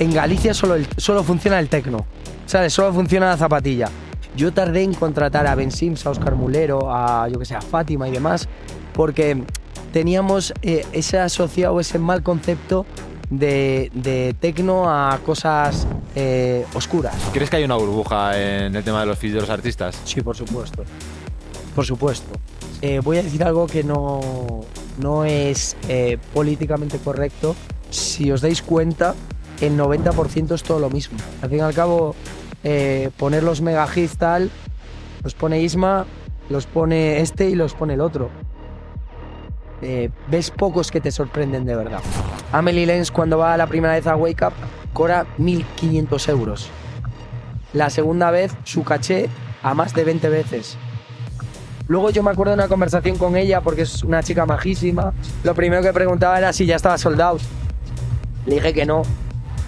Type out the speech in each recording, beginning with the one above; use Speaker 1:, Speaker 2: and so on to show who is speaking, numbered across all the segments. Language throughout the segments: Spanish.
Speaker 1: en Galicia solo, el- solo funciona el tecno, ¿sabes? Solo funciona la zapatilla. Yo tardé en contratar a Ben Sims, a Oscar Mulero, a yo que sé, a Fátima y demás, porque teníamos eh, ese asociado, ese mal concepto de, de tecno a cosas eh, oscuras.
Speaker 2: ¿Crees que hay una burbuja en el tema de los feeds de los artistas?
Speaker 1: Sí, por supuesto. Por supuesto. Eh, voy a decir algo que no, no es políticamente correcto. Si os dais cuenta, el 90% es todo lo mismo. Al fin y al cabo, eh, poner los mega hits tal, los pone Isma, los pone este y los pone el otro. Eh, ves pocos que te sorprenden de verdad. Amelie Lenz cuando va la primera vez a Wake Up cobra 1.500 euros. La segunda vez su caché a más de 20 veces. Luego yo me acuerdo de una conversación con ella porque es una chica majísima. Lo primero que preguntaba era si ya estaba sold out. Le dije que no.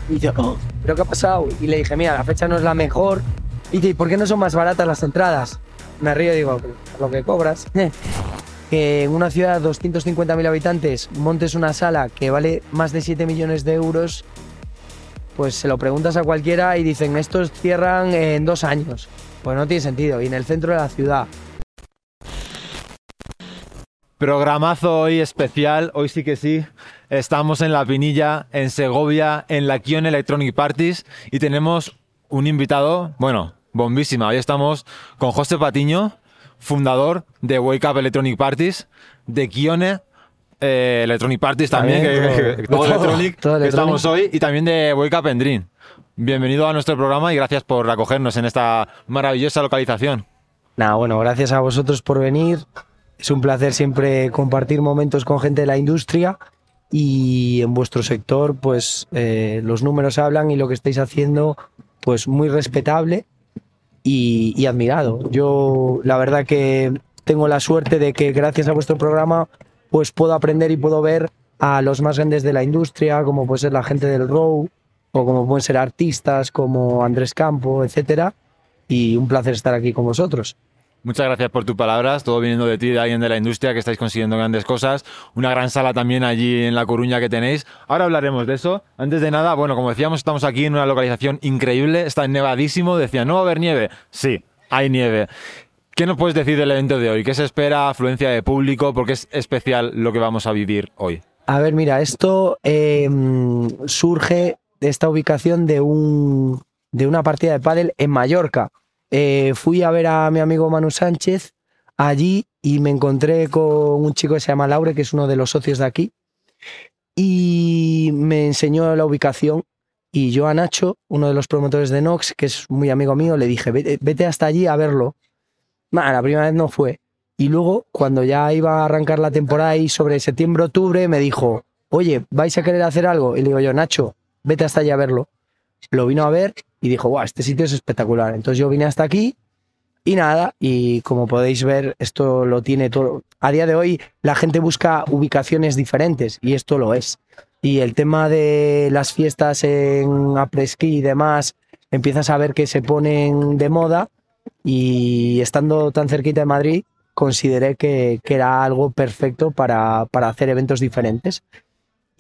Speaker 1: Y dice, "Oh, ¿pero qué ha pasado? Y le dije, mira, la fecha no es la mejor. Y dice, ¿y por qué no son más baratas las entradas? Me río y digo, lo que cobras. que en una ciudad de 250.000 habitantes montes una sala que vale más de 7 millones de euros, pues se lo preguntas a cualquiera y dicen, estos cierran en dos años. Pues no tiene sentido. Y en el centro de la ciudad.
Speaker 2: Programazo hoy especial, hoy sí que sí. Estamos en La Pinilla, en Segovia, en la Kion Electronic Parties y tenemos un invitado, bueno, bombísima. Hoy estamos con José Patiño, fundador de Wake Up Electronic Parties, de Kione eh, Electronic Parties también,
Speaker 1: También,
Speaker 2: que-
Speaker 1: todo-
Speaker 2: que- que- todo
Speaker 1: todo-
Speaker 2: Electronic,
Speaker 1: todo
Speaker 2: que estamos hoy, y también de Wake Up Dream. Bienvenido a nuestro programa y gracias por acogernos en esta maravillosa localización.
Speaker 1: Nada, bueno, gracias a vosotros por venir. Es un placer siempre compartir momentos con gente de la industria y en vuestro sector, pues eh, los números hablan y lo que estáis haciendo, pues muy respetable y, admirado. Yo, la verdad que tengo la suerte de que gracias a vuestro programa, pues puedo aprender y puedo ver a los más grandes de la industria, como puede ser la gente del Row, o como pueden ser artistas como Andrés Campo, etcétera. Y un placer estar aquí con vosotros.
Speaker 2: Muchas gracias por tus palabras, todo viniendo de ti, de alguien de la industria que estáis consiguiendo grandes cosas. Una gran sala también allí en La Coruña que tenéis. Ahora hablaremos de eso. Antes de nada, bueno, como decíamos, estamos aquí en una localización increíble, está nevadísimo. Decía, ¿no va a haber nieve? Sí, hay nieve. ¿Qué nos puedes decir del evento de hoy? ¿Qué se espera? ¿Afluencia de público? Porque es especial lo que vamos a vivir hoy.
Speaker 1: A ver, mira, esto eh, surge de esta ubicación de, un, de una partida de pádel en Mallorca. Eh, fui a ver a mi amigo Manu Sánchez allí y me encontré con un chico que se llama Laure, que es uno de los socios de aquí, y me enseñó la ubicación. Y yo a Nacho, uno de los promotores de Nox, que es muy amigo mío, le dije, vete, hasta allí a verlo. Nah, la primera vez no fue. Y luego, cuando ya iba a arrancar la temporada y sobre septiembre-octubre, me dijo, oye, ¿vais a querer hacer algo? Y le digo yo, Nacho, vete hasta allá a verlo. Lo vino a ver y dijo, guau, este sitio es espectacular. Entonces yo vine hasta aquí y nada, y como podéis ver, esto lo tiene todo. A día de hoy la gente busca ubicaciones diferentes y esto lo es. Y el tema de las fiestas en apreski y demás, empiezas a ver que se ponen de moda y estando tan cerquita de Madrid, consideré que, que era algo perfecto para, para hacer eventos diferentes.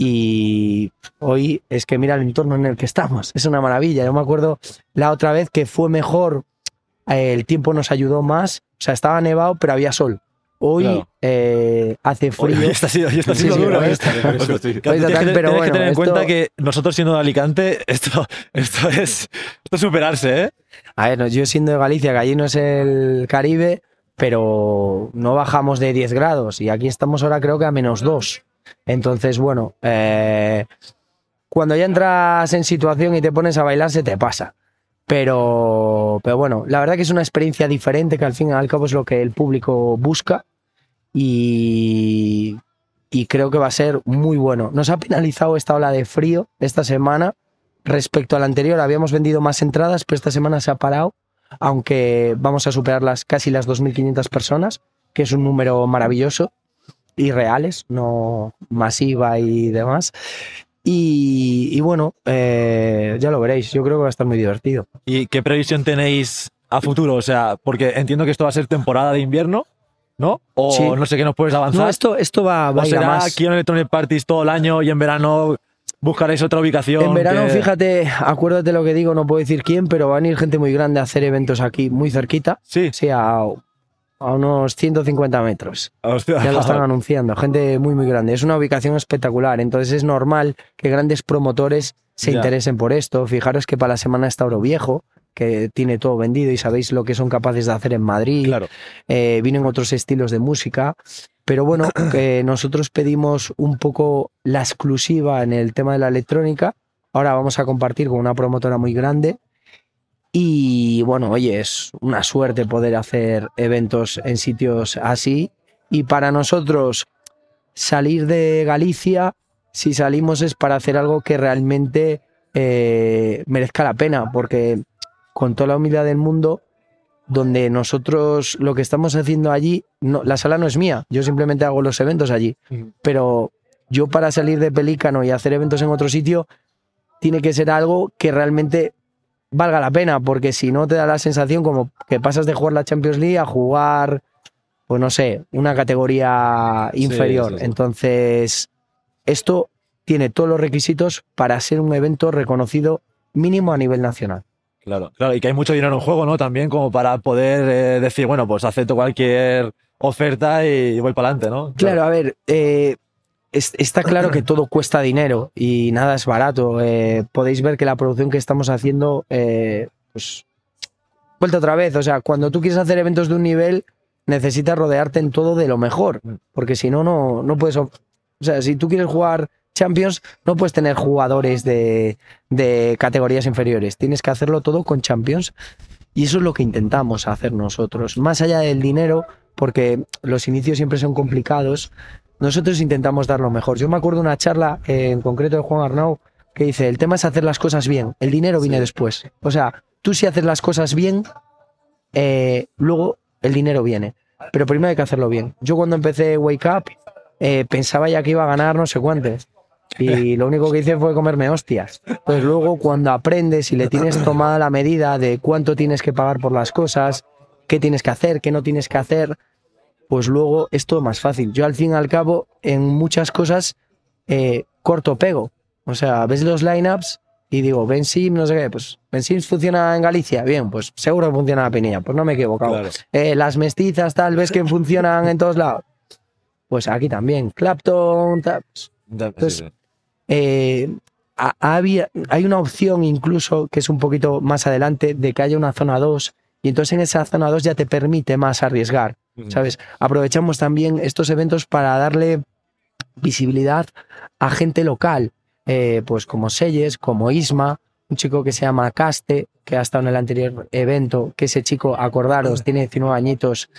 Speaker 1: Y hoy es que mira el entorno en el que estamos, es una maravilla. Yo me acuerdo la otra vez que fue mejor, eh, el tiempo nos ayudó más, o sea, estaba nevado, pero había sol. Hoy
Speaker 2: Claro.
Speaker 1: eh, hace frío.
Speaker 3: Oye, está siendo, está
Speaker 1: Sí,
Speaker 3: siendo
Speaker 1: sí,
Speaker 3: duro.
Speaker 1: hoy está-
Speaker 3: tienes, que-
Speaker 1: tal, pero
Speaker 3: tienes que
Speaker 1: bueno,
Speaker 3: tener en
Speaker 1: esto-
Speaker 3: cuenta que nosotros siendo de Alicante, esto, esto es esto es superarse, ¿eh?
Speaker 1: A ver, no, yo siendo de Galicia, que allí no es el Caribe, pero no bajamos de 10 grados y aquí estamos ahora creo que a menos 2. Entonces, bueno, eh, cuando ya entras en situación y te pones a bailar se te pasa. Pero, pero bueno, la verdad que es una experiencia diferente que al fin y al cabo es lo que el público busca y, y creo que va a ser muy bueno. Nos ha penalizado esta ola de frío esta semana respecto a la anterior. Habíamos vendido más entradas, pero esta semana se ha parado, aunque vamos a superar las, casi las 2.500 personas, que es un número maravilloso y reales, no masiva y demás. Y, y bueno, eh, ya lo veréis, yo creo que va a estar muy divertido.
Speaker 3: ¿Y qué previsión tenéis a futuro? O sea, porque entiendo que esto va a ser temporada de invierno, ¿no? O
Speaker 1: Sí.
Speaker 3: no sé qué nos puedes avanzar.
Speaker 1: No, esto, esto va, va
Speaker 3: o
Speaker 1: a
Speaker 3: será
Speaker 1: más.
Speaker 3: aquí en Electronic Parties todo el año y en verano buscaréis otra ubicación.
Speaker 1: En verano,
Speaker 3: que-
Speaker 1: fíjate, acuérdate lo que digo, no puedo decir quién, pero van a ir gente muy grande a hacer eventos aquí, muy cerquita.
Speaker 3: Sí.
Speaker 1: Sí, a, a unos 150 metros.
Speaker 3: Hostia.
Speaker 1: Ya lo están anunciando, gente muy, muy grande. Es una ubicación espectacular, entonces es normal que grandes promotores se
Speaker 3: Ya.
Speaker 1: interesen por esto. Fijaros que para la semana está Oro Viejo, que tiene todo vendido y sabéis lo que son capaces de hacer en Madrid.
Speaker 3: Claro.
Speaker 1: Eh, vienen otros estilos de música. Pero bueno, que nosotros pedimos un poco la exclusiva en el tema de la electrónica. Ahora vamos a compartir con una promotora muy grande. Y bueno, oye, es una suerte poder hacer eventos en sitios así. Y para nosotros, salir de Galicia, si salimos es para hacer algo que realmente eh, merezca la pena, porque con toda la humildad del mundo, donde nosotros lo que estamos haciendo allí, no, la sala no es mía, yo simplemente hago los eventos allí, pero yo para salir de Pelícano y hacer eventos en otro sitio, tiene que ser algo que realmente valga la pena, porque si no te da la sensación como que pasas de jugar la Champions League a jugar, pues no sé, una categoría inferior.
Speaker 3: sí, sí.
Speaker 1: Entonces, esto tiene todos los requisitos para ser un evento reconocido mínimo a nivel nacional.
Speaker 3: Claro, claro, y que hay mucho dinero en juego, ¿no? También como para poder eh, decir, bueno, pues acepto cualquier oferta y voy para adelante, ¿no?
Speaker 1: Claro, a ver, eh, es- está claro que todo cuesta dinero y nada es barato. Eh, podéis ver que la producción que estamos haciendo, eh, pues, vuelta otra vez. O sea, cuando tú quieres hacer eventos de un nivel, necesitas rodearte en todo de lo mejor, porque si no, no, no puedes. O sea, si tú quieres jugar Champions, no puedes tener jugadores de, de categorías inferiores. Tienes que hacerlo todo con Champions. Y eso es lo que intentamos hacer nosotros. Más allá del dinero, porque los inicios siempre son complicados, nosotros intentamos dar lo mejor. Yo me acuerdo de una charla, eh, en concreto de Juan Arnau, que dice, el tema es hacer las cosas bien, el dinero viene después. O sea, tú si haces las cosas bien, eh, luego el dinero viene. Pero primero hay que hacerlo bien. Yo cuando empecé Wake Up, eh, pensaba ya que iba a ganar no sé cuántos. Y lo único que hice fue comerme hostias. Pues luego cuando aprendes y le tienes tomada la medida de cuánto tienes que pagar por las cosas, qué tienes que hacer, qué no tienes que hacer, pues luego es todo más fácil. Yo al fin y al cabo en muchas cosas eh, corto pego. O sea, ves los lineups y digo, Bensim, no sé qué, pues Bensim funciona en Galicia, bien, pues seguro que funciona en la Pinilla, pues no me he equivocado.
Speaker 3: Claro.
Speaker 1: Eh, las mestizas tal vez que funcionan en todos lados. Pues aquí también, Clapton, tal, pues, Entonces,
Speaker 3: sí.
Speaker 1: eh, ha- había- hay una opción incluso que es un poquito más adelante de que haya una zona 2 y entonces en esa zona 2 ya te permite más arriesgar. ¿Sabes? Aprovechamos también estos eventos para darle visibilidad a gente local, eh, pues como Selles, como Isma, un chico que se llama Caste, que ha estado en el anterior evento, que ese chico, acordaros, tiene 19 añitos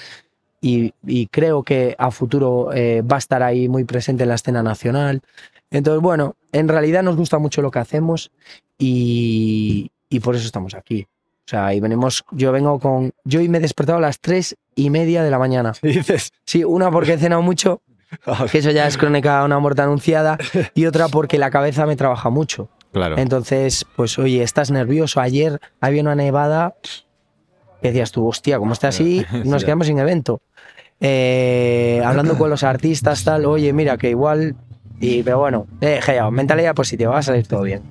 Speaker 1: y, y creo que a futuro eh, va a estar ahí muy presente en la escena nacional. Entonces, bueno, en realidad nos gusta mucho lo que hacemos y, y por eso estamos aquí. O sea, y venimos, yo vengo con, yo hoy me he despertado a las tres y media de la mañana.
Speaker 3: Y dices,
Speaker 1: Sí, una porque he cenado mucho, que eso ya es crónica de una muerte anunciada, y otra porque la cabeza me trabaja mucho.
Speaker 2: Claro.
Speaker 1: Entonces, pues oye, estás nervioso. Ayer había una nevada, que decías tú, hostia, como está así, nos quedamos sin evento. Eh, hablando con los artistas, tal, oye, mira, que igual, y, pero bueno, eh, mentalidad positiva, va a salir todo bien.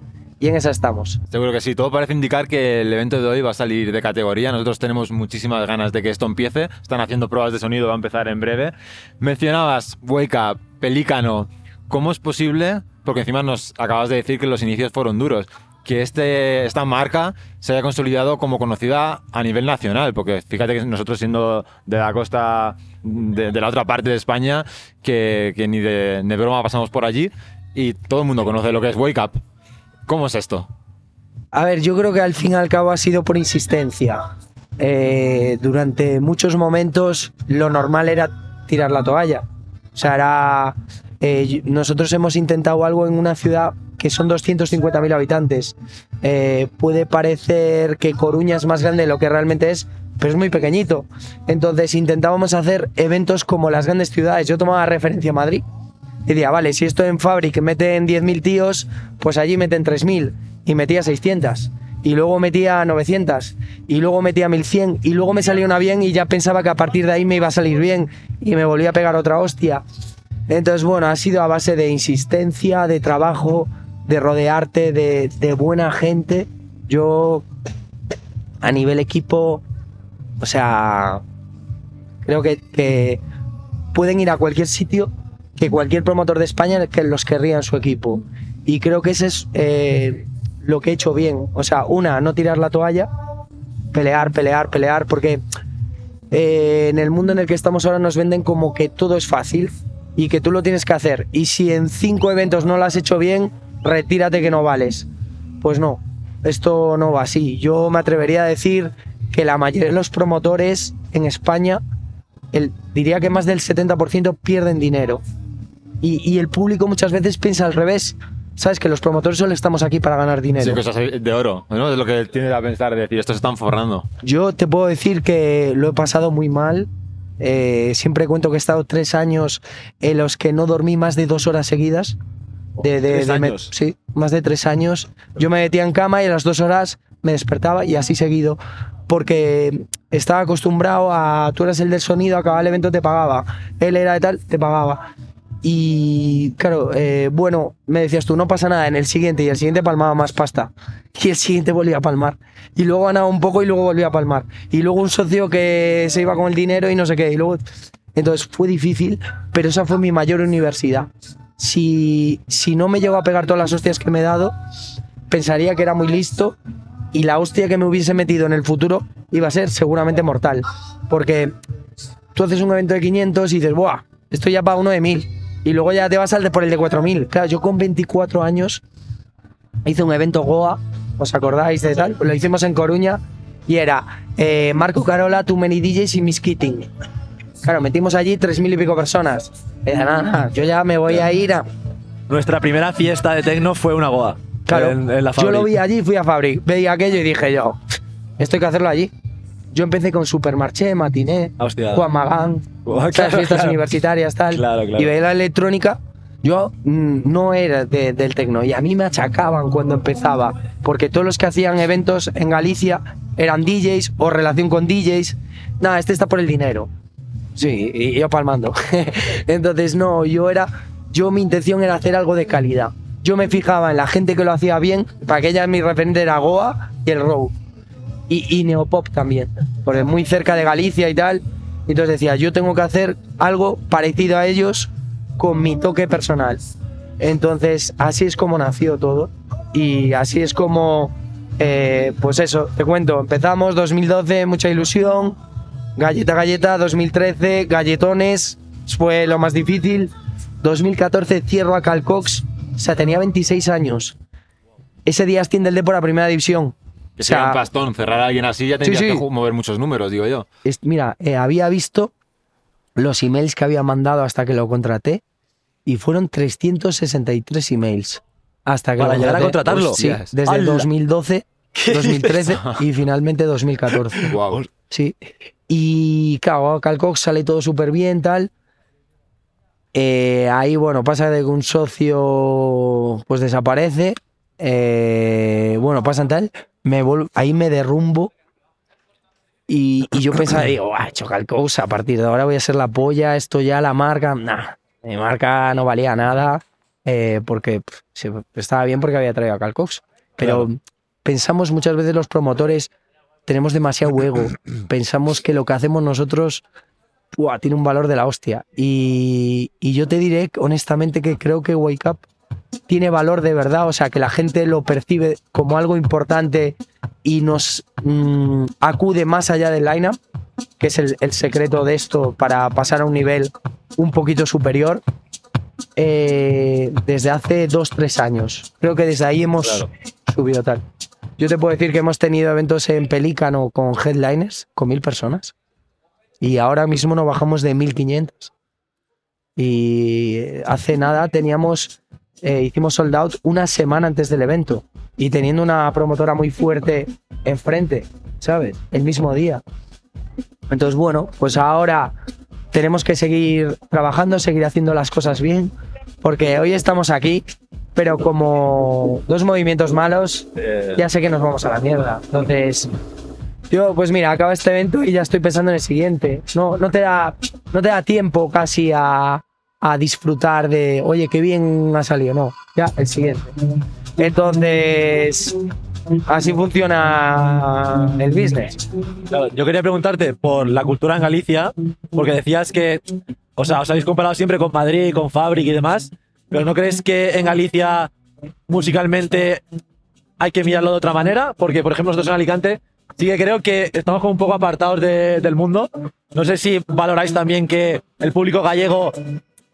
Speaker 1: Y en esa estamos.
Speaker 2: Seguro que sí, todo parece indicar que el evento de hoy va a salir de categoría. Nosotros tenemos muchísimas ganas de que esto empiece. Están haciendo pruebas de sonido, va a empezar en breve. Mencionabas Up, Pelícano. ¿Cómo es posible? Porque encima nos acabas de decir que los inicios fueron duros. Que este, esta marca se haya consolidado como conocida a nivel nacional. Porque fíjate que nosotros siendo de la costa, de, la otra parte de España, que, ni, de, de broma pasamos por allí, y todo el mundo conoce lo que es Wake Up. ¿Cómo es esto?
Speaker 1: A ver, yo creo que al fin y al cabo ha sido por insistencia. Eh, durante muchos momentos lo normal era tirar la toalla. O sea, eh, nosotros hemos intentado algo en una ciudad que son 250.000 habitantes. Eh, puede parecer que Coruña es más grande de lo que realmente es, pero es muy pequeñito. Entonces intentábamos hacer eventos como las grandes ciudades. Yo tomaba referencia a Madrid. Y decía, vale, si esto en Fabric meten 10.000 tíos, pues allí meten 3.000. Y metía 600. Y luego metía 900. Y luego metía 1.100. Y luego me salía una bien y ya pensaba que a partir de ahí me iba a salir bien. Y me volvía a pegar otra hostia. Entonces, bueno, ha sido a base de insistencia, de trabajo, de rodearte de, de buena gente. Yo, a nivel equipo, o sea, creo que, que pueden ir a cualquier sitio que cualquier promotor de España que los querría en su equipo. Y creo que ese es eh, lo que he hecho bien. O sea, una, no tirar la toalla, pelear, pelear, pelear, porque eh, en el mundo en el que estamos ahora nos venden como que todo es fácil y que tú lo tienes que hacer. Y si en cinco eventos no lo has hecho bien, retírate que no vales. Pues no, esto no va así. Yo me atrevería a decir que la mayoría de los promotores en España, diría que más del 70% pierden dinero. Y, y el público muchas veces piensa al revés. Sabes que los promotores solo estamos aquí para ganar dinero.
Speaker 2: Sí, cosas de oro, ¿no? Es lo que tiene a pensar, de decir, estos se están forrando.
Speaker 1: Yo te puedo decir que lo he pasado muy mal. Eh, siempre cuento que he estado tres años en los que no dormí más de dos horas seguidas. De, de-
Speaker 3: ¿Tres
Speaker 1: de me-
Speaker 3: años?
Speaker 1: sí, más de tres años. Yo me metía en cama y a las dos horas me despertaba y así seguido. Porque estaba acostumbrado a. Tú eras el del sonido, acababa el evento, te pagaba. Él era de tal, te pagaba. Y claro, eh, bueno, me decías tú, no pasa nada, en el siguiente y el siguiente palmaba más pasta. Y el siguiente volvía a palmar. Y luego ganaba un poco y luego volvía a palmar. Y luego un socio que se iba con el dinero y no sé qué. Y luego... Entonces fue difícil, pero esa fue mi mayor universidad. Si, si no me llego a pegar todas las hostias que me he dado, pensaría que era muy listo y la hostia que me hubiese metido en el futuro iba a ser seguramente mortal. Porque tú haces un evento de 500 y dices, ¡buah! Esto ya para uno de 1000. Y luego ya te vas al de por el de 4000. Claro, yo con 24 años hice un evento Goa, ¿os acordáis de tal? Lo hicimos en Coruña y era eh, Marco Carola, Too Many DJs y Miss Keating. Claro, metimos allí 3.000 y pico personas. Nada, nada, yo ya me voy a ir a...
Speaker 3: Nuestra primera fiesta de tecno fue una Goa.
Speaker 1: Claro,
Speaker 3: en, en la
Speaker 1: yo lo vi allí, fui a Fabric, veía aquello y dije yo, esto hay que hacerlo allí. Yo empecé con Supermarché, Matiné,
Speaker 3: Hostia.
Speaker 1: Juan Magán, las fiestas
Speaker 3: claro.
Speaker 1: universitarias, tal.
Speaker 3: Claro.
Speaker 1: Y veía la electrónica. Yo mm, no era de- del tecno y a mí me achacaban cuando empezaba, porque todos los que hacían eventos en Galicia eran DJs o relación con DJs. Nada, este está por el dinero. Sí, y yo palmando. Entonces, no, yo era. Yo mi intención era hacer algo de calidad. Yo me fijaba en la gente que lo hacía bien, para que ella mi referente era Goa y el Row. Y, Neopop también, porque muy cerca de Galicia y tal. Entonces decía, yo tengo que hacer algo parecido a ellos con mi toque personal. Entonces, así es como nació todo. Y así es como, eh, pues eso, te cuento, empezamos 2012, mucha ilusión, galleta, galleta, 2013, galletones, fue lo más difícil. 2014 cierro a Calcox, o sea, tenía 26 años. Ese día asciende el Depor a primera división.
Speaker 2: Que
Speaker 1: O
Speaker 2: sea
Speaker 1: sea,
Speaker 2: un pastón, cerrar a alguien así ya tendrías
Speaker 1: sí.
Speaker 2: que mover muchos números, digo yo.
Speaker 1: es- mira, eh, había visto los emails que había mandado hasta que lo contraté y fueron 363 emails. Hasta que
Speaker 3: Para
Speaker 1: lo
Speaker 3: llegar a contratarlo.
Speaker 1: Sí,
Speaker 2: Hostias.
Speaker 1: desde
Speaker 3: ¡Hala!
Speaker 1: 2012,
Speaker 3: ¿Qué
Speaker 1: 2013 y finalmente 2014.
Speaker 2: Wow.
Speaker 1: Sí. Y claro, Calcox sale todo súper bien, tal. Eh, ahí, bueno, pasa de que un socio pues desaparece. Eh, bueno, pasan tal. Me ahí me derrumbo. Y, y yo pensaba, digo, ah, Calcox, a partir de ahora voy a ser la polla, esto ya la marca. Nah, mi marca no valía nada. eh, porque pff, estaba bien porque había traído a Calcox. Pero pensamos muchas veces los promotores tenemos demasiado ego. Pensamos que lo que hacemos nosotros tiene un valor de la hostia. Y, y yo te diré honestamente que creo que Wake Up tiene valor de verdad, o sea, que la gente lo percibe como algo importante y nos mm, acude más allá del lineup, que es el, el secreto de esto para pasar a un nivel un poquito superior. eh, desde hace dos, tres años. Creo que desde ahí hemos
Speaker 3: Claro.
Speaker 1: subido tal. Yo te puedo decir que hemos tenido eventos en Pelícano con headliners, con mil personas. Y ahora mismo nos bajamos de 1500. Y hace nada teníamos, eh, hicimos sold out una semana antes del evento. Y teniendo una promotora muy fuerte enfrente, ¿sabes? El mismo día. Entonces, bueno, pues ahora tenemos que seguir trabajando, seguir haciendo las cosas bien. Porque hoy estamos aquí, pero como dos movimientos malos, ya sé que nos vamos a la mierda. Entonces, yo, pues mira, acaba este evento y ya estoy pensando en el siguiente. No, no, te, da, no te da tiempo casi a, a disfrutar de, oye, qué bien ha salido, no, ya, el siguiente. Entonces, así funciona el business.
Speaker 3: Claro, yo quería preguntarte por la cultura en Galicia, porque decías que, o sea, os habéis comparado siempre con Madrid, con Fabric y demás, pero ¿no crees que en Galicia musicalmente hay que mirarlo de otra manera? Porque, por ejemplo, nosotros en Alicante sí que creo que estamos como un poco apartados de- del mundo. No sé si valoráis también que el público gallego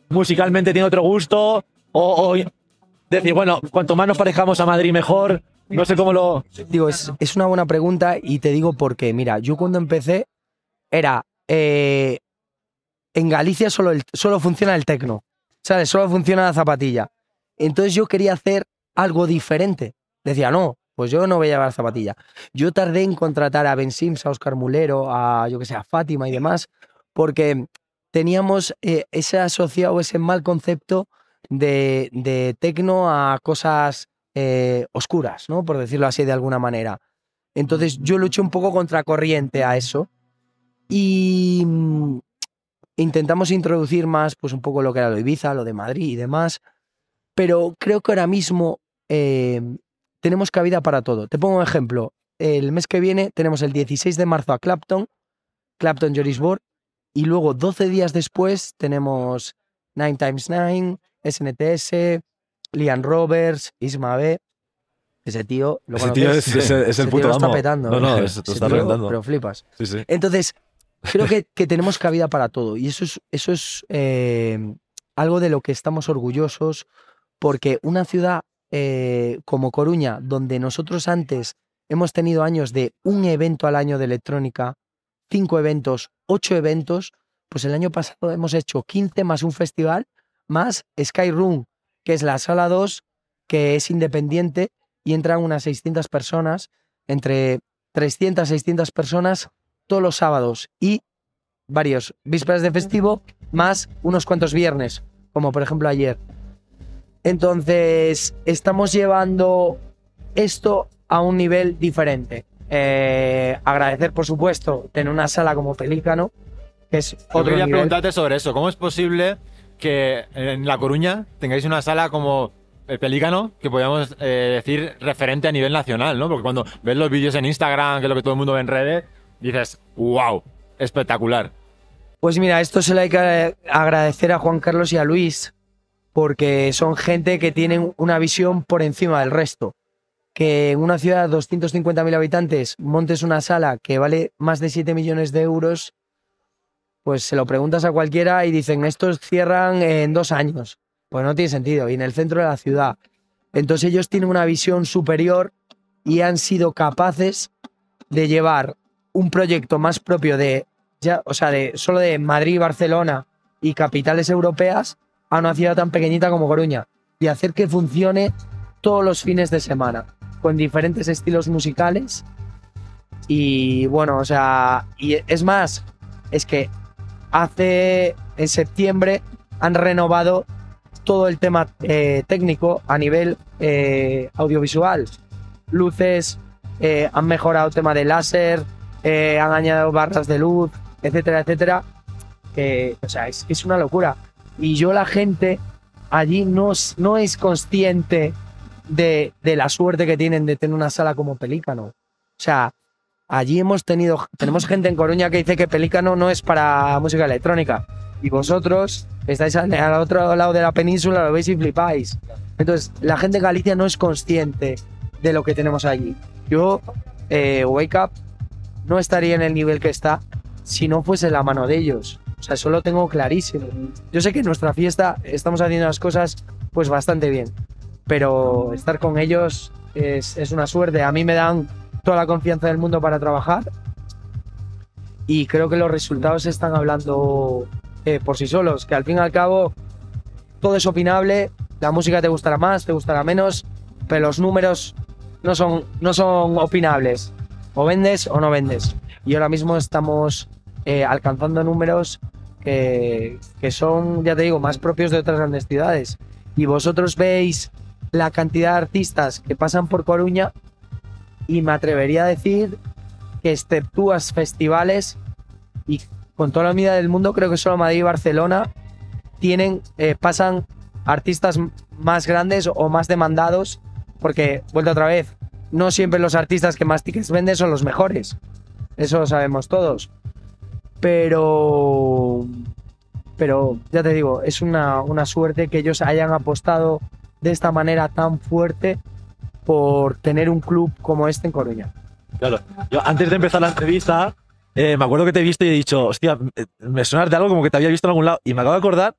Speaker 3: musicalmente tiene otro gusto o, decir, bueno, cuanto más nos parezcamos a Madrid mejor. No sé cómo lo...
Speaker 1: Digo, es, es una buena pregunta y te digo por qué. Mira, yo cuando empecé era. eh, en Galicia solo, el, solo funciona el tecno. ¿Sabes? Solo funciona la zapatilla. Entonces yo quería hacer algo diferente. Decía, no, pues yo no voy a llevar zapatilla. Yo tardé en contratar a Ben Sims, a Oscar Mulero, a yo que sé, a Fátima y demás, porque teníamos eh, ese asociado, ese mal concepto de, de tecno a cosas eh, oscuras, ¿no? Por decirlo así de alguna manera. Entonces yo luché un poco contracorriente a eso y mm, intentamos introducir más, pues un poco lo que era lo Ibiza, lo de Madrid y demás, pero creo que ahora mismo eh, tenemos cabida para todo. Te pongo un ejemplo. El mes que viene tenemos el 16 de marzo a Clapton, Clapton Jorisborg, y luego 12 días después tenemos 9x9, SNTS, Liam Roberts, Isma B. Ese tío, lo
Speaker 3: Ese tío es, es- es el
Speaker 1: tío
Speaker 3: puto
Speaker 1: está petando.
Speaker 3: No, no,
Speaker 1: ¿eh?
Speaker 3: es- te
Speaker 1: Ese
Speaker 3: está reventando.
Speaker 1: Pero flipas.
Speaker 3: Sí, sí.
Speaker 1: Entonces, creo que, que tenemos cabida para todo. Y eso es, eso es eh, algo de lo que estamos orgullosos, porque una ciudad eh, como Coruña, donde nosotros antes hemos tenido años de un evento al año de electrónica, cinco eventos, ocho eventos, pues el año pasado hemos hecho 15 más un festival, más Skyroom, que es la sala 2, que es independiente y entran unas 600 personas, entre 300 600 personas todos los sábados y varios vísperas de festivo, más unos cuantos viernes, como por ejemplo ayer. Entonces, estamos llevando esto a un nivel diferente. Eh, agradecer, por supuesto, tener una sala como Pelícano, que es
Speaker 2: Yo
Speaker 1: otro
Speaker 2: quería
Speaker 1: nivel.
Speaker 2: preguntarte sobre eso. ¿Cómo es posible que en La Coruña tengáis una sala como el Pelícano, que podríamos eh, decir referente a nivel nacional, ¿no? Porque cuando ves los vídeos en Instagram, que es lo que todo el mundo ve en redes, dices, wow, espectacular.
Speaker 1: Pues mira, esto se le hay que agradecer a Juan Carlos y a Luis, porque son gente que tienen una visión por encima del resto. Que en una ciudad de 250.000 habitantes montes una sala que vale más de 7 millones de euros, pues se lo preguntas a cualquiera y dicen, estos cierran en dos años. Pues no tiene sentido, y en el centro de la ciudad. Entonces ellos tienen una visión superior y han sido capaces de llevar un proyecto más propio de ya, o sea, de solo de Madrid, Barcelona y capitales europeas a una ciudad tan pequeñita como Coruña y hacer que funcione todos los fines de semana con diferentes estilos musicales y bueno, o sea, y es más, es que hace en septiembre han renovado todo el tema eh, técnico a nivel eh, audiovisual, luces, eh, han mejorado el tema de láser, han añadido barras de luz, etcétera, etcétera. Que, o sea, es, es una locura. Y yo, la gente allí no, no es consciente de, de la suerte que tienen de tener una sala como Pelícano. O sea, allí hemos tenido, tenemos gente en Coruña que dice que Pelícano no es para música electrónica. Y vosotros estáis al, otro lado de la península, lo veis y flipáis. Entonces, la gente en Galicia no es consciente de lo que tenemos allí. Yo, eh, Wake Up, no estaría en el nivel que está si no fuese la mano de ellos. O sea, eso lo tengo clarísimo. Yo sé que en nuestra fiesta estamos haciendo las cosas pues bastante bien, pero estar con ellos es, es una suerte. A mí me dan toda la confianza del mundo para trabajar y creo que los resultados están hablando eh, por sí solos, que al fin y al cabo todo es opinable, la música te gustará más, te gustará menos, pero los números no son, no son opinables. O vendes o no vendes. Y ahora mismo estamos eh, alcanzando números que, que son, ya te digo, más propios de otras grandes ciudades. Y vosotros veis la cantidad de artistas que pasan por Coruña y me atrevería a decir que exceptúas festivales y con toda la humildad del mundo creo que solo Madrid y Barcelona tienen, eh, pasan artistas más grandes o más demandados, porque, vuelta otra vez, no siempre los artistas que más tickets venden son los mejores. Eso lo sabemos todos. Pero. Pero ya te digo, es una, una suerte que ellos hayan apostado de esta manera tan fuerte por tener un club como este en Coruña.
Speaker 3: Claro. Yo antes de empezar la entrevista, eh, me acuerdo que te he visto y he dicho, hostia, eh, me suenas de algo como que te había visto en algún lado. Y me acabo de acordar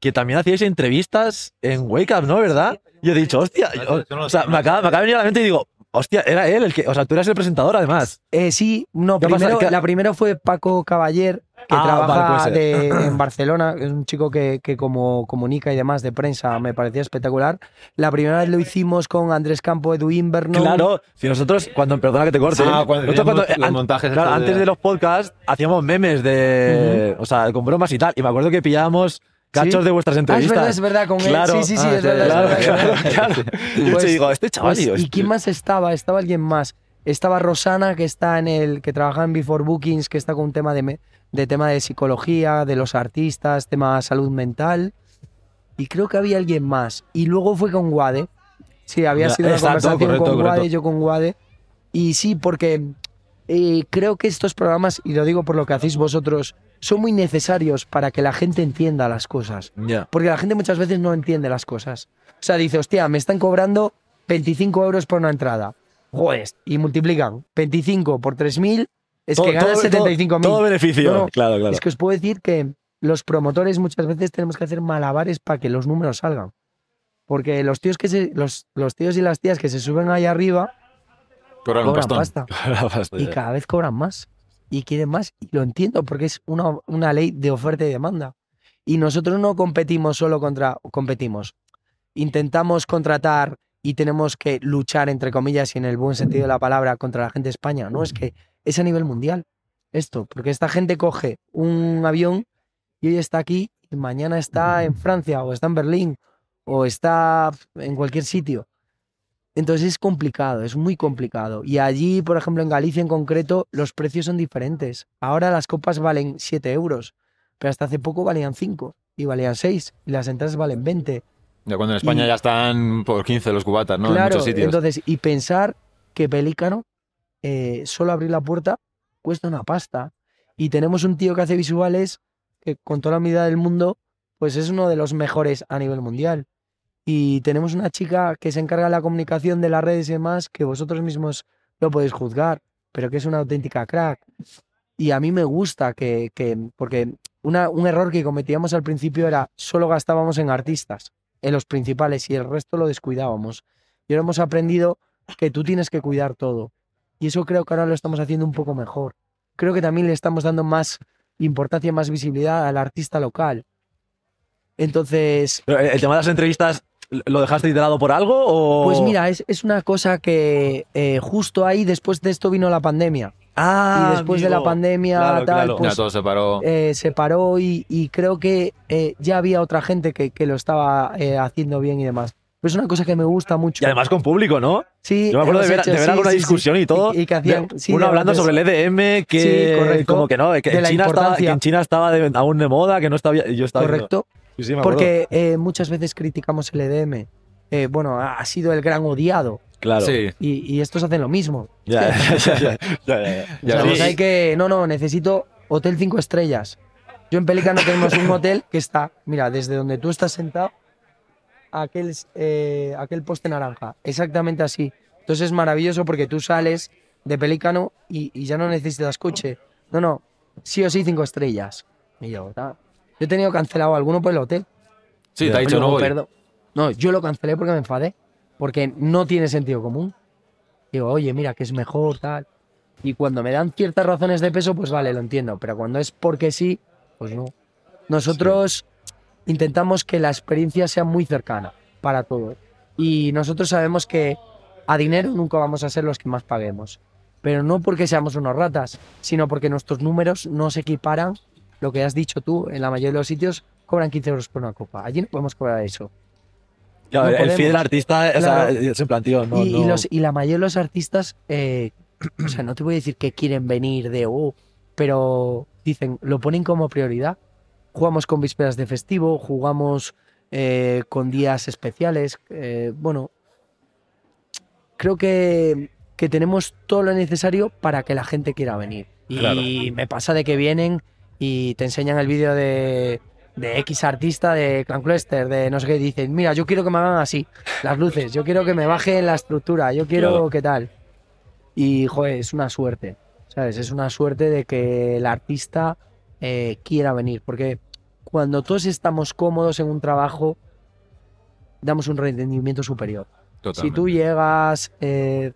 Speaker 3: que también hacíais entrevistas en Wake Up, ¿no? ¿Verdad? Y he dicho, hostia, o, sea, me acaba, me acaba de venir a la mente y digo, hostia, era él el que, o sea, tú eras el presentador además.
Speaker 1: Eh, sí, no,
Speaker 3: ¿Qué pasa?
Speaker 1: primero,
Speaker 3: ¿Qué-
Speaker 1: la primera fue Paco Caballer, que
Speaker 3: Ah,
Speaker 1: trabaja
Speaker 3: puede
Speaker 1: de- en Barcelona, que es un chico que, que como comunica y demás de prensa, me parecía espectacular. La primera vez lo hicimos con Andrés Campo, Edu Inverno.
Speaker 3: Claro, si nosotros, cuando, perdona que te corte,
Speaker 2: Ah, cuando
Speaker 3: nosotros
Speaker 2: teníamos los
Speaker 3: an-
Speaker 2: montajes
Speaker 3: claro,
Speaker 2: estos de-
Speaker 3: antes de los podcasts hacíamos memes de, o sea, con bromas y tal. Y me acuerdo que pillábamos cachos
Speaker 1: Sí.
Speaker 3: de vuestras
Speaker 1: Ah, es
Speaker 3: entrevistas.
Speaker 1: verdad, es verdad, con él.
Speaker 3: Claro.
Speaker 1: Sí, sí, sí,
Speaker 2: Ah,
Speaker 1: es verdad.
Speaker 2: ya,
Speaker 1: es verdad,
Speaker 2: ya,
Speaker 1: es
Speaker 2: ya.
Speaker 1: verdad.
Speaker 3: Yo
Speaker 1: Pues-
Speaker 3: te digo, este chaval,
Speaker 1: Pues, ¿Y
Speaker 3: este-
Speaker 1: quién más estaba? Estaba alguien más. Estaba Rosana, que está en el. que trabaja en Before Bookings, que está con un tema de, de tema de psicología, de los artistas, tema salud mental. Y creo que había alguien más. Y luego fue con Guade. Sí, había sido una
Speaker 3: exacto,
Speaker 1: conversación
Speaker 3: correcto,
Speaker 1: con Guade,
Speaker 3: correcto.
Speaker 1: yo con Guade. Y sí, porque eh, creo que estos programas, y lo digo por lo que hacéis vosotros, son muy necesarios para que la gente entienda las cosas.
Speaker 3: Ya.
Speaker 1: Porque la gente muchas veces no entiende las cosas. O sea, dice, hostia, me están cobrando 25 euros por una entrada. Joder, y multiplican 25 por 3.000, es
Speaker 3: Todo-
Speaker 1: que ganan
Speaker 3: todo-
Speaker 1: 75.000.
Speaker 3: Todo beneficio.
Speaker 1: No, no,
Speaker 3: Claro, claro.
Speaker 1: Es que os puedo decir que los promotores muchas veces tenemos que hacer malabares para que los números salgan. Porque los tíos, que se, los, los tíos y las tías que se suben ahí arriba
Speaker 2: Cobran
Speaker 1: pasta y cada vez cobran más y quieren más. Y lo entiendo porque es una, una ley de oferta y demanda. Y nosotros no competimos solo contra, competimos. Intentamos contratar y tenemos que luchar, entre comillas, y en el buen sentido de la palabra, contra la gente de España. No, es que es a nivel mundial esto, porque esta gente coge un avión y hoy está aquí y mañana está en Francia o está en Berlín o está en cualquier sitio. Entonces es complicado, es muy complicado. Y allí, por ejemplo, en Galicia en concreto, los precios son diferentes. Ahora las copas valen 7 euros, pero hasta hace poco valían 5 y valían 6 y las entradas valen 20.
Speaker 2: Ya cuando en España
Speaker 1: Y-
Speaker 2: ya están por 15 los cubatas, ¿no? en
Speaker 1: claro,
Speaker 2: muchos sitios.
Speaker 1: entonces, y pensar que Pelícano, eh, solo abrir la puerta, cuesta una pasta. Y tenemos un tío que hace visuales que con toda la humildad del mundo, pues es uno de los mejores a nivel mundial. Y tenemos una chica que se encarga de la comunicación de las redes y demás, que vosotros mismos lo podéis juzgar, pero que es una auténtica crack. Y a mí me gusta que, que- porque un error que cometíamos al principio era solo gastábamos en artistas, en los principales, y el resto lo descuidábamos. Y ahora hemos aprendido que tú tienes que cuidar todo. Y eso creo que ahora lo estamos haciendo un poco mejor. Creo que también le estamos dando más importancia, más visibilidad al artista local. Entonces,
Speaker 3: eh, ¿El tema de las entrevistas lo dejaste literado por algo o...?
Speaker 1: pues mira, es, es una cosa que eh, justo ahí, después de esto vino la pandemia.
Speaker 3: Ah,
Speaker 1: y después de la
Speaker 3: amigo.
Speaker 1: pandemia,
Speaker 3: Claro,
Speaker 1: tal,
Speaker 3: claro.
Speaker 1: pues
Speaker 2: ya todo se paró.
Speaker 1: eh, se paró y, y creo que eh, ya había otra gente que, que lo estaba eh, haciendo bien y demás. Pero es una cosa que me gusta mucho.
Speaker 3: Y además con público, ¿no?
Speaker 1: sí,
Speaker 3: Yo me acuerdo de ver,
Speaker 1: hecho-
Speaker 3: de ver
Speaker 1: sí,
Speaker 3: alguna
Speaker 1: sí, sí.
Speaker 3: discusión y todo.
Speaker 1: Y, y que hacían,
Speaker 3: de-
Speaker 1: sí,
Speaker 3: uno hablando sobre el EDM, que
Speaker 1: Sí, correcto.
Speaker 3: como que no, que en China, estaba, que en China estaba de- aún de moda, que no estaba... Yo estaba viendo-
Speaker 1: Correcto.
Speaker 3: Sí, sí, me acuerdo.
Speaker 1: Porque eh, muchas veces criticamos el EDM. Eh, bueno, ha sido el gran odiado.
Speaker 3: Claro.
Speaker 2: Sí.
Speaker 1: Y, y estos hacen lo mismo.
Speaker 3: Ya, ya, ya, ya, ya, ya.
Speaker 2: Ya
Speaker 1: O sea,
Speaker 2: ves.
Speaker 1: pues hay que. No, no, necesito hotel 5 estrellas. Yo en Pelicano tenemos un hotel que está, mira, desde donde tú estás sentado, aquel, eh, aquel poste naranja. Exactamente así. Entonces es maravilloso porque tú sales de Pelícano y, y ya no necesitas coche. No, no, sí o sí 5 estrellas. Y yo. Yo he tenido cancelado alguno por el hotel.
Speaker 2: Sí, te ha dicho no voy.
Speaker 1: perdón. No, yo lo cancelé porque me enfadé. Porque no tiene sentido común. Digo, oye, mira, que es mejor, tal. Y cuando me dan ciertas razones de peso, pues vale, lo entiendo. Pero cuando es porque sí, pues no. Nosotros intentamos que la experiencia sea muy cercana para todos. Y nosotros sabemos que a dinero nunca vamos a ser los que más paguemos. Pero no porque seamos unos ratas, sino porque nuestros números no se equiparan. Lo que has dicho tú, en la mayoría de los sitios cobran 15 euros por una copa. Allí no podemos cobrar eso. No
Speaker 3: el
Speaker 1: podemos.
Speaker 3: fiel artista, o sea,
Speaker 1: Claro.
Speaker 3: es en plan, tío, no,
Speaker 1: y, los, y la mayoría de los artistas, eh, o sea, no te voy a decir que quieren venir de, oh, pero dicen, lo ponen como prioridad. jugamos con vísperas de festivo, jugamos eh, con días especiales. eh, bueno, creo que, que tenemos todo lo necesario para que la gente quiera venir. Y
Speaker 3: Claro.
Speaker 1: me pasa de que vienen y te enseñan el vídeo de, de X artista, de Clan Cluster, de no sé qué, dicen, mira, yo quiero que me hagan así, las luces, yo quiero que me bajen la estructura, yo quiero
Speaker 3: Claro.
Speaker 1: qué tal. Y, joder, es una suerte, ¿sabes? Es una suerte de que el artista eh, quiera venir, porque cuando todos estamos cómodos en un trabajo, damos un rendimiento superior. Si tú llegas, eh,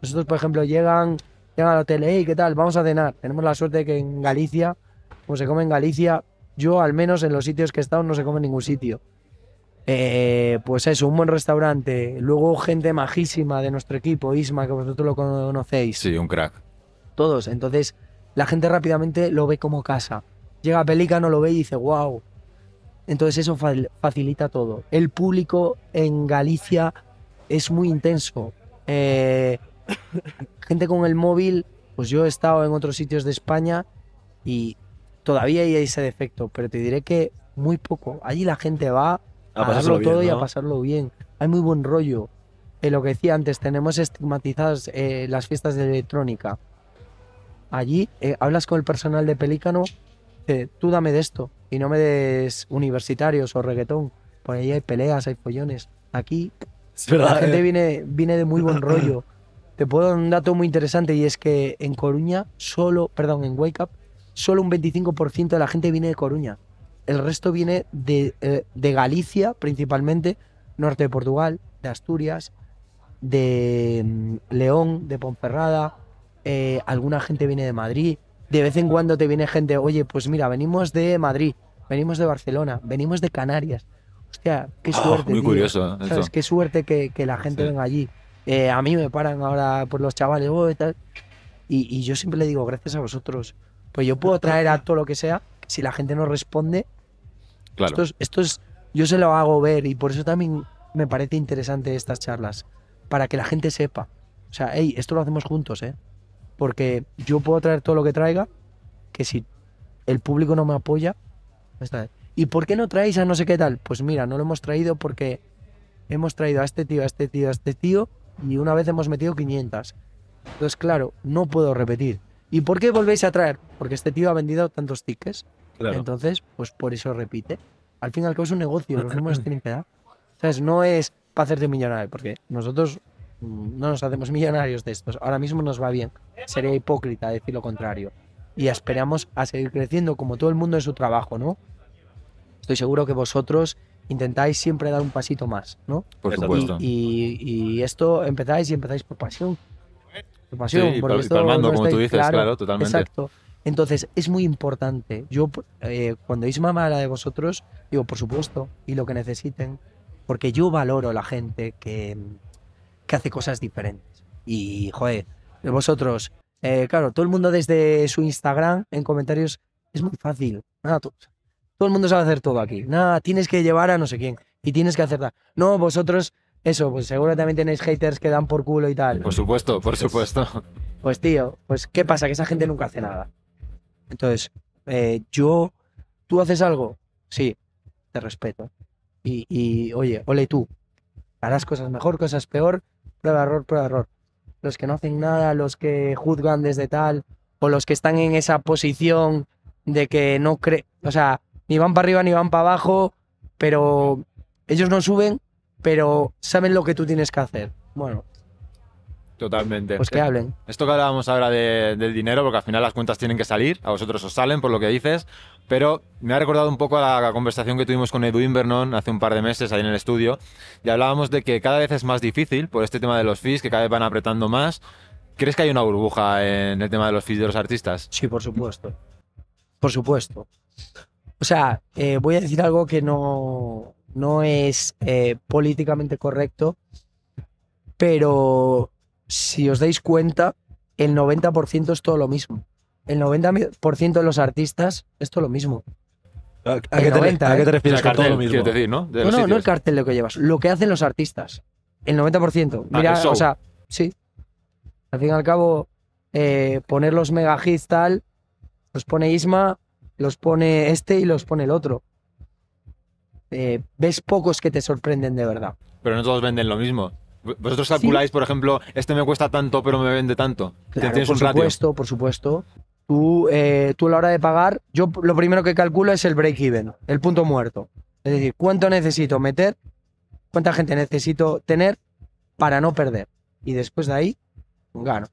Speaker 1: nosotros por ejemplo llegan, llegan al hotel, hey, ¿qué tal? Vamos a cenar. Tenemos la suerte de que en Galicia, como se come en Galicia, yo al menos en los sitios que he estado no se come en ningún sitio. Eh, pues eso, un buen restaurante, luego gente majísima de nuestro equipo, Isma, que vosotros lo conocéis
Speaker 2: Sí, un crack.
Speaker 1: todos. Entonces, la gente rápidamente lo ve como casa. Llega Pelícano, lo ve y dice, wow. Entonces, eso fa- facilita todo. El público en Galicia es muy intenso. Eh, gente con el móvil, pues yo he estado en otros sitios de España y todavía hay ese defecto, pero te diré que muy poco. Allí la gente va a,
Speaker 3: pasarlo
Speaker 1: darlo todo
Speaker 3: bien,
Speaker 1: y a
Speaker 3: ¿no?
Speaker 1: pasarlo bien. Hay muy buen rollo. Eh, lo que decía antes, tenemos estigmatizadas eh, las fiestas de electrónica. Allí eh, hablas con el personal de Pelícano, tú dame de esto y no me des universitarios o reggaetón. Por ahí hay peleas, hay follones. Aquí
Speaker 3: Es
Speaker 1: la
Speaker 3: verdad.
Speaker 1: gente
Speaker 3: eh.
Speaker 1: viene, viene de muy buen rollo. Te puedo dar un dato muy interesante y es que en Coruña, solo, perdón, en Wake Up, solo un 25% de la gente viene de Coruña. El resto viene de, eh, de Galicia, principalmente, norte de Portugal, de Asturias, de mm, León, de Ponferrada, eh, alguna gente viene de Madrid. De vez en cuando te viene gente, oye, pues mira, venimos de Madrid, venimos de Barcelona, venimos de Canarias. Hostia, qué
Speaker 2: Oh,
Speaker 1: suerte.
Speaker 2: muy
Speaker 1: tío.
Speaker 2: curioso
Speaker 1: ¿Sabes?
Speaker 2: eso.
Speaker 1: Qué suerte que, que la gente
Speaker 2: Sí.
Speaker 1: venga allí. Eh, a mí me paran ahora por los chavales, "Oh", y tal. Y, y yo siempre le digo, gracias a vosotros. Pues yo puedo traer a todo lo que sea. Si la gente no responde,
Speaker 2: Claro.
Speaker 1: esto es, esto es, yo se lo hago ver y por eso también me parece interesante estas charlas, para que la gente sepa. O sea, hey, esto lo hacemos juntos, ¿eh? Porque yo puedo traer todo lo que traiga, que si el público no me apoya, está. ¿Y por qué no traéis a no sé qué tal? Pues mira, no lo hemos traído porque hemos traído a este tío, a este tío, a este tío, y una vez hemos metido 500. Entonces, claro, no puedo repetir. ¿Y por qué volvéis a traer? Porque este tío ha vendido tantos tickets.
Speaker 3: Claro.
Speaker 1: Entonces, pues por eso repite. Al fin y al cabo es un negocio, los números tienen que dar. ¿Sabes? No es para hacerte millonario, porque nosotros mm, no nos hacemos millonarios de estos. Ahora mismo nos va bien. Sería hipócrita decir lo contrario. Y esperamos a seguir creciendo como todo el mundo en su trabajo, ¿no? Estoy seguro que vosotros intentáis siempre dar un pasito más, ¿no?
Speaker 2: Por supuesto.
Speaker 1: Y, y- y esto empezáis y empezáis por pasión. Pasión,
Speaker 2: Sí,
Speaker 1: porque esto
Speaker 2: palmando,
Speaker 1: no
Speaker 2: como tú dices, claro, totalmente.
Speaker 1: Exacto. Entonces, es muy importante. Yo, eh, cuando Isma me habla de vosotros, digo, por supuesto, y lo que necesiten, porque yo valoro la gente que, que hace cosas diferentes. Y, joder, de vosotros, eh, claro, todo el mundo desde su Instagram, en comentarios, es muy fácil. Nada, tú- todo el mundo sabe hacer todo aquí. Nada, tienes que llevar a no sé quién. Y tienes que hacer. No, vosotros, eso, pues seguro también tenéis haters que dan por culo y tal.
Speaker 2: Por supuesto, por supuesto.
Speaker 1: Pues tío, pues ¿qué pasa? Que esa gente nunca hace nada. Entonces, eh, yo, ¿tú haces algo? Sí, te respeto. Y, y, oye, ole tú, harás cosas mejor, cosas peor, prueba, error, prueba, error. Los que no hacen nada, los que juzgan desde tal, o los que están en esa posición de que no creen, o sea, ni van para arriba ni van para abajo, pero ellos no suben, pero saben lo que tú tienes que hacer. Bueno,
Speaker 2: Totalmente.
Speaker 1: pues que hablen.
Speaker 2: Esto que hablábamos ahora de- del dinero, porque al final las cuentas tienen que salir, a vosotros os salen por lo que dices, pero me ha recordado un poco a la conversación que tuvimos con Edwin Vernon hace un par de meses ahí en el estudio, y hablábamos de que cada vez es más difícil por este tema de los fees, que cada vez van apretando más. ¿Crees que hay una burbuja en el tema de los fees de los artistas?
Speaker 1: Sí, por supuesto. Por supuesto. O sea, eh, voy a decir algo que no, no es eh, políticamente correcto, pero si os dais cuenta, el 90% es todo lo mismo. El 90% de los artistas es todo lo mismo.
Speaker 3: ¿A, qué, te,
Speaker 1: 90,
Speaker 3: a qué te refieres
Speaker 2: El
Speaker 3: con todo
Speaker 2: cartel,
Speaker 3: lo mismo?
Speaker 2: quieres decir, ¿no? De
Speaker 1: No, no, no el cartel de lo que llevas, lo que hacen los artistas. El 90%.
Speaker 2: Ah,
Speaker 1: Mira,
Speaker 2: el
Speaker 1: o sea, sí. Al fin y al cabo, eh, poner los mega hits tal, los pone Isma, los pone este y los pone el otro. Eh, ves pocos que te sorprenden de verdad.
Speaker 2: Pero no todos venden lo mismo. Vosotros calculáis, por ejemplo, este me cuesta tanto, pero me vende tanto.
Speaker 1: Claro, por
Speaker 2: un ratio.
Speaker 1: supuesto, por supuesto. Tú, eh, tú a la hora de pagar, yo lo primero que calculo es el break-even, el punto muerto. Es decir, cuánto necesito meter, cuánta gente necesito tener para no perder. Y después de ahí, gano.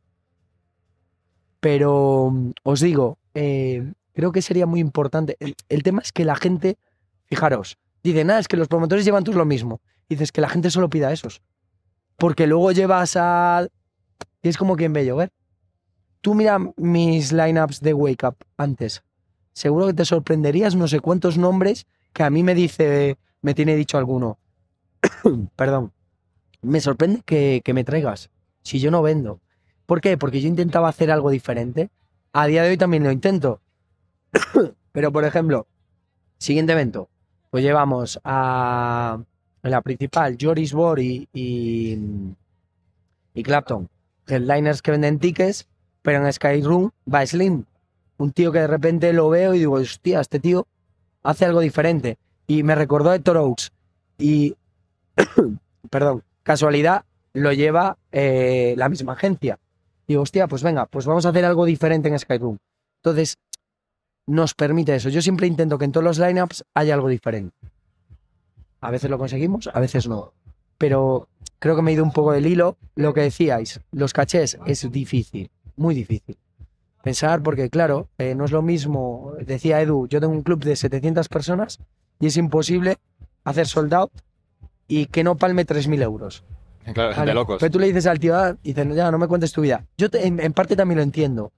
Speaker 1: Pero mm, os digo, eh, creo que sería muy importante. El, el tema es que la gente, fijaros, dice, nada, es que los promotores llevan todos lo mismo. Dices que la gente solo pida esos. Porque luego llevas a... Y es como quien ve llover. Tú mira mis lineups de Wake Up antes. Seguro que te sorprenderías no sé cuántos nombres que a mí me dice, me tiene dicho alguno. Perdón. Me sorprende que, que me traigas. Si yo no vendo. ¿Por qué? Porque yo intentaba hacer algo diferente. A día de hoy también lo intento. Pero, por ejemplo, siguiente evento. Pues llevamos a la principal Joris Bori y, y Clapton. Headliners que venden tickets, pero en Skyroom va Slim. Un tío que de repente lo veo y digo, hostia, este tío hace algo diferente. Y me recordó a Héctor. Y, perdón, casualidad, lo lleva eh, la misma agencia. Digo, hostia, pues venga, pues vamos a hacer algo diferente en Skyroom. Entonces, nos permite eso. Yo siempre intento que en todos los lineups haya algo diferente. A veces lo conseguimos, a veces no. Pero creo que me he ido un poco del hilo. Lo que decíais, los cachés es difícil, muy difícil. Pensar, porque claro, eh, no es lo mismo, decía Edu, yo tengo un club de 700 personas y es imposible hacer sold out y que no palme 3.000 euros.
Speaker 2: Claro,
Speaker 1: Vale,
Speaker 2: de locos.
Speaker 1: Pero tú le dices al tío, ah, y dices, ya, no me cuentes tu vida. Yo te- en, en parte también lo entiendo.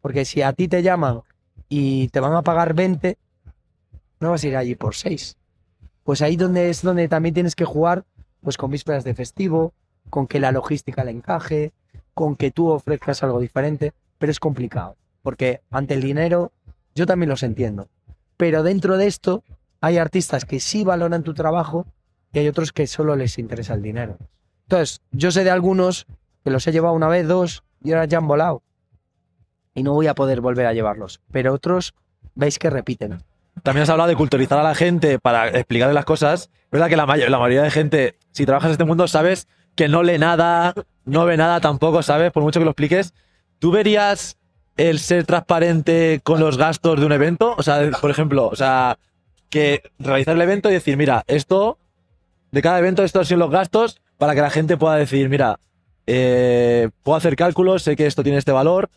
Speaker 1: Porque si a ti te llaman y te van a pagar 20, no vas a ir allí por 6. Pues ahí donde es donde también tienes que jugar, pues con vísperas de festivo, con que la logística le encaje, con que tú ofrezcas algo diferente. Pero es complicado. Porque ante el dinero, yo también los entiendo. Pero dentro de esto, hay artistas que sí valoran tu trabajo y hay otros que solo les interesa el dinero. Entonces, yo sé de algunos que los he llevado una vez, dos, y ahora ya han volado. Y no voy a poder volver a llevarlos. Pero otros, veis que repiten.
Speaker 3: También has hablado de culturizar a la gente para explicarle las cosas. Es verdad que la, may- la mayoría de gente, si trabajas en este mundo, sabes que no lee nada, no ve nada tampoco, ¿sabes? Por mucho que lo expliques. ¿Tú verías el ser transparente con los gastos de un evento? O sea, por ejemplo, o sea, que realizar el evento y decir, mira, esto, de cada evento, estos son los gastos, para que la gente pueda decir, mira, eh, puedo hacer cálculos, sé que esto tiene este valor.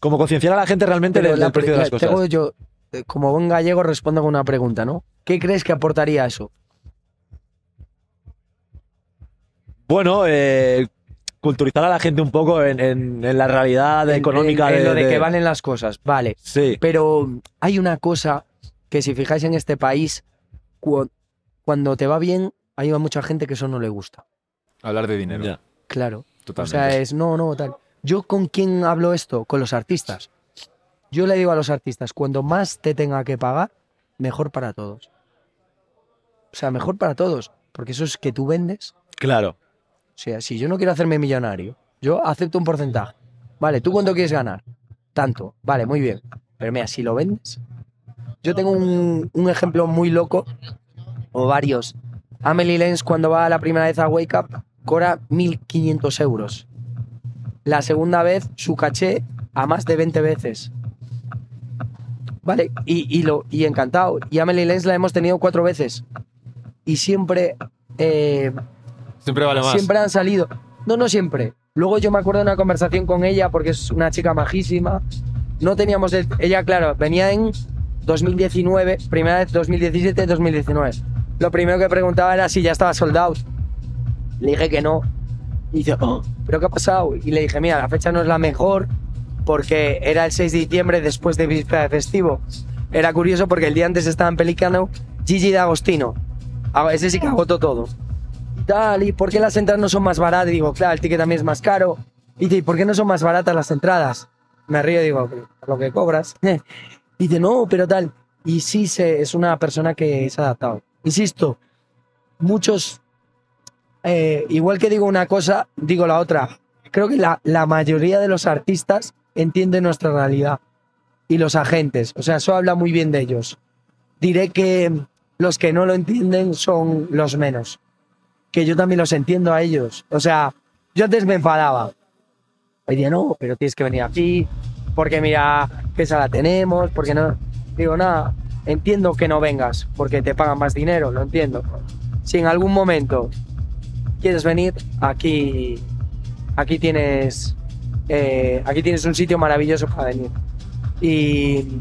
Speaker 3: Como concienciar a la gente realmente del, precio de las
Speaker 1: tengo
Speaker 3: cosas.
Speaker 1: yo, eh, como buen gallego, respondo con una pregunta, ¿no? ¿Qué crees que aportaría eso?
Speaker 3: Bueno, eh, culturizar a la gente un poco en, en- en la realidad
Speaker 1: En-
Speaker 3: económica
Speaker 1: en, en
Speaker 3: de,
Speaker 1: lo de,
Speaker 3: de-
Speaker 1: que valen las cosas, vale.
Speaker 3: Sí,
Speaker 1: Pero hay una cosa que si fijáis en este país, cu- cuando te va bien, hay mucha gente que eso no le gusta.
Speaker 2: Hablar de dinero.
Speaker 3: ya.
Speaker 1: Claro.
Speaker 2: Totalmente.
Speaker 1: O sea, es no, no, tal. Yo con quién hablo esto? Con los artistas. Yo le digo a los artistas, cuando más te tenga que pagar, mejor para todos. O sea, mejor para todos. Porque eso es que tú vendes.
Speaker 3: claro.
Speaker 1: O sea, si yo no quiero hacerme millonario, yo acepto un porcentaje. Vale, ¿tú cuánto quieres ganar? Tanto. Vale, muy bien. Pero mira, si lo vendes. Yo tengo un, un ejemplo muy loco, o varios. Amelie Lenz, cuando va la primera vez a Wake Up, cobra 1.500 euros. La segunda vez, su caché a más de 20 veces. Vale, y, y lo, y encantado. Y Amelie Lenz la hemos tenido cuatro veces. Y siempre eh,
Speaker 2: Siempre vale más.
Speaker 1: Siempre han salido. No, no siempre. Luego yo me acuerdo de una conversación con ella, porque es una chica majísima. No teníamos. el- ella, claro, venía en 2019, primera vez 2017, 2019. Lo primero que preguntaba era si ya estaba soldado. Le dije que no. Y "Oh, ¿pero qué ha pasado? Y le dije, mira, la fecha no es la mejor porque era el 6 de diciembre después de víspera de festivo. Era curioso porque el día antes estaba en Pelicano Gigi D'Agostino. Ah, Ese sí que agotó todo y tal, ¿y por qué las entradas no son más baratas? Y digo, claro, el ticket también es más caro. Y dice, ¿y por qué no son más baratas las entradas? Me río y digo, por lo que cobras. Y dice, no, pero tal. Y sí, se, es una persona que se ha adaptado. Insisto, muchos, eh, igual que digo una cosa, digo la otra. Creo que la, la mayoría de los artistas entienden nuestra realidad. y los agentes. O sea, eso habla muy bien de ellos. Diré que los que no lo entienden son los menos. Que yo también los entiendo a ellos. O sea, yo antes me enfadaba. Hoy día no, pero tienes que venir aquí, porque mira qué sala tenemos, porque no. Digo, nada, entiendo que no vengas, porque te pagan más dinero, lo entiendo. Si en algún momento quieres venir, aquí, aquí tienes, eh, aquí tienes un sitio maravilloso para venir. Y,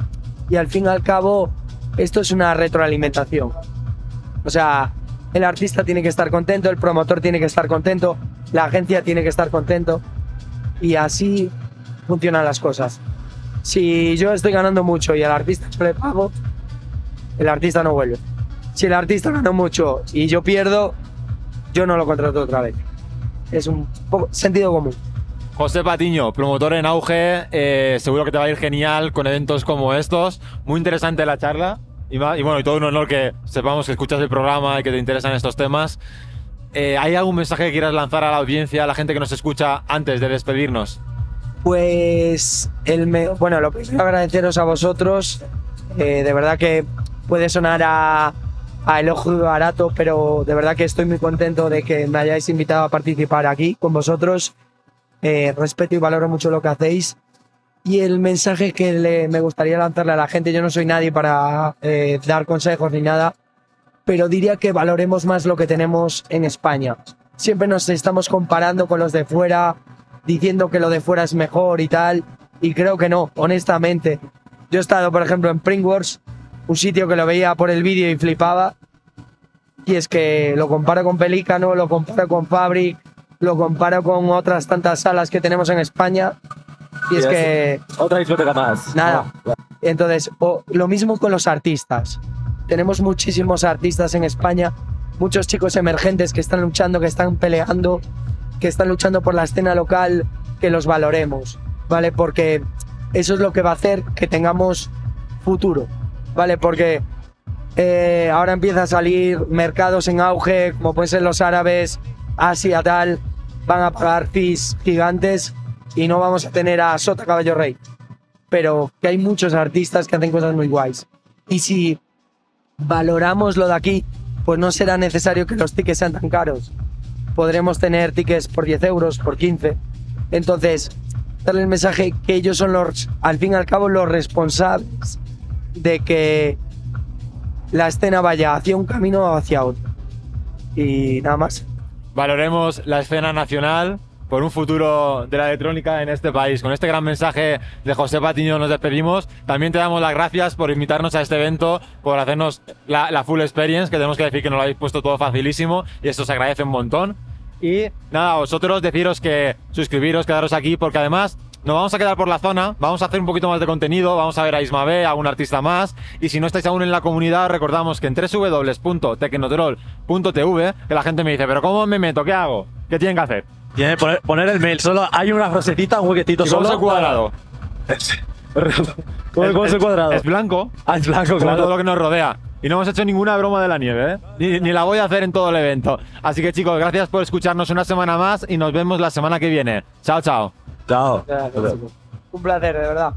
Speaker 1: y al fin y al cabo, esto es una retroalimentación. O sea, el artista tiene que estar contento, el promotor tiene que estar contento, la agencia tiene que estar contento y así funcionan las cosas. Si yo estoy ganando mucho y el artista es prepago, el artista no vuelve. Si el artista gana mucho y yo pierdo, yo no lo contrato otra vez. Es un poco sentido común.
Speaker 2: José Patiño, promotor en auge, eh, seguro que te va a ir genial con eventos como estos. Muy interesante la charla. Y, y bueno, y todo un honor que sepamos que escuchas el programa y que te interesan estos temas. Eh, ¿Hay algún mensaje que quieras lanzar a la audiencia, a la gente que nos escucha antes de despedirnos?
Speaker 1: Pues, el me- bueno, lo primero agradeceros a vosotros. Eh, de verdad que puede sonar a, a elogio barato, pero de verdad que estoy muy contento de que me hayáis invitado a participar aquí con vosotros. Eh, respeto y valoro mucho lo que hacéis. Y el mensaje que le- me gustaría lanzarle a la gente, yo no soy nadie para eh, dar consejos ni nada, pero diría que valoremos más lo que tenemos en España. Siempre nos estamos comparando con los de fuera, diciendo que lo de fuera es mejor y tal, y creo que no, honestamente. Yo he estado, por ejemplo, en Printworks, un sitio que lo veía por el vídeo y flipaba, y es que lo comparo con Pelícano, lo comparo con Fabric, lo comparo con otras tantas salas que tenemos en España, y es
Speaker 3: Sí,
Speaker 1: que...
Speaker 3: Otra discoteca más.
Speaker 1: Nada. Entonces, o- lo mismo con los artistas. Tenemos muchísimos artistas en España, muchos chicos emergentes que están luchando, que están peleando, que están luchando por la escena local, que los valoremos, ¿vale? Porque eso es lo que va a hacer que tengamos futuro, ¿vale? Porque eh, ahora empieza a salir mercados en auge, como pueden ser los árabes, Asia, tal, van a pagar fees gigantes y no vamos a tener a Sota Caballo Rey pero que hay muchos artistas que hacen cosas muy guays. Y si valoramos lo de aquí, pues no será necesario que los tickets sean tan caros. Podremos tener tickets por 10 euros, por 15. Entonces, darle el mensaje que ellos son los, al fin y al cabo, los responsables de que la escena vaya hacia un camino o hacia otro. Y nada más.
Speaker 2: Valoremos la escena nacional por un futuro de la electrónica en este país. Con este gran mensaje de José Patiño nos despedimos. También te damos las gracias por invitarnos a este evento, por hacernos la, la full experience, que tenemos que decir que nos lo habéis puesto todo facilísimo y esto se agradece un montón. Y nada, a vosotros deciros que suscribiros, quedaros aquí, porque además nos vamos a quedar por la zona, vamos a hacer un poquito más de contenido, vamos a ver a Ismael, a un artista más, y si no estáis aún en la comunidad, recordamos que en www.tecnotrol.tv, que la gente me dice, pero ¿cómo me meto? ¿Qué hago? ¿Qué tienen que hacer?
Speaker 3: Tiene que poner, poner el mail. Solo hay una frasecita, un huequetito
Speaker 2: ¿Y cómo
Speaker 3: solo.
Speaker 2: cuadrado?
Speaker 3: ¿Cómo, cómo es el cuadrado?
Speaker 2: Es blanco,
Speaker 3: Ah, es blanco,
Speaker 2: como todo
Speaker 3: claro.
Speaker 2: lo que nos rodea. Y no hemos hecho ninguna broma de la nieve, ¿eh? Ni, ni la voy a hacer en todo el evento. Así que chicos, gracias por escucharnos una semana más y nos vemos la semana que viene. Chao, chao.
Speaker 3: Chao.
Speaker 1: Un placer, de verdad.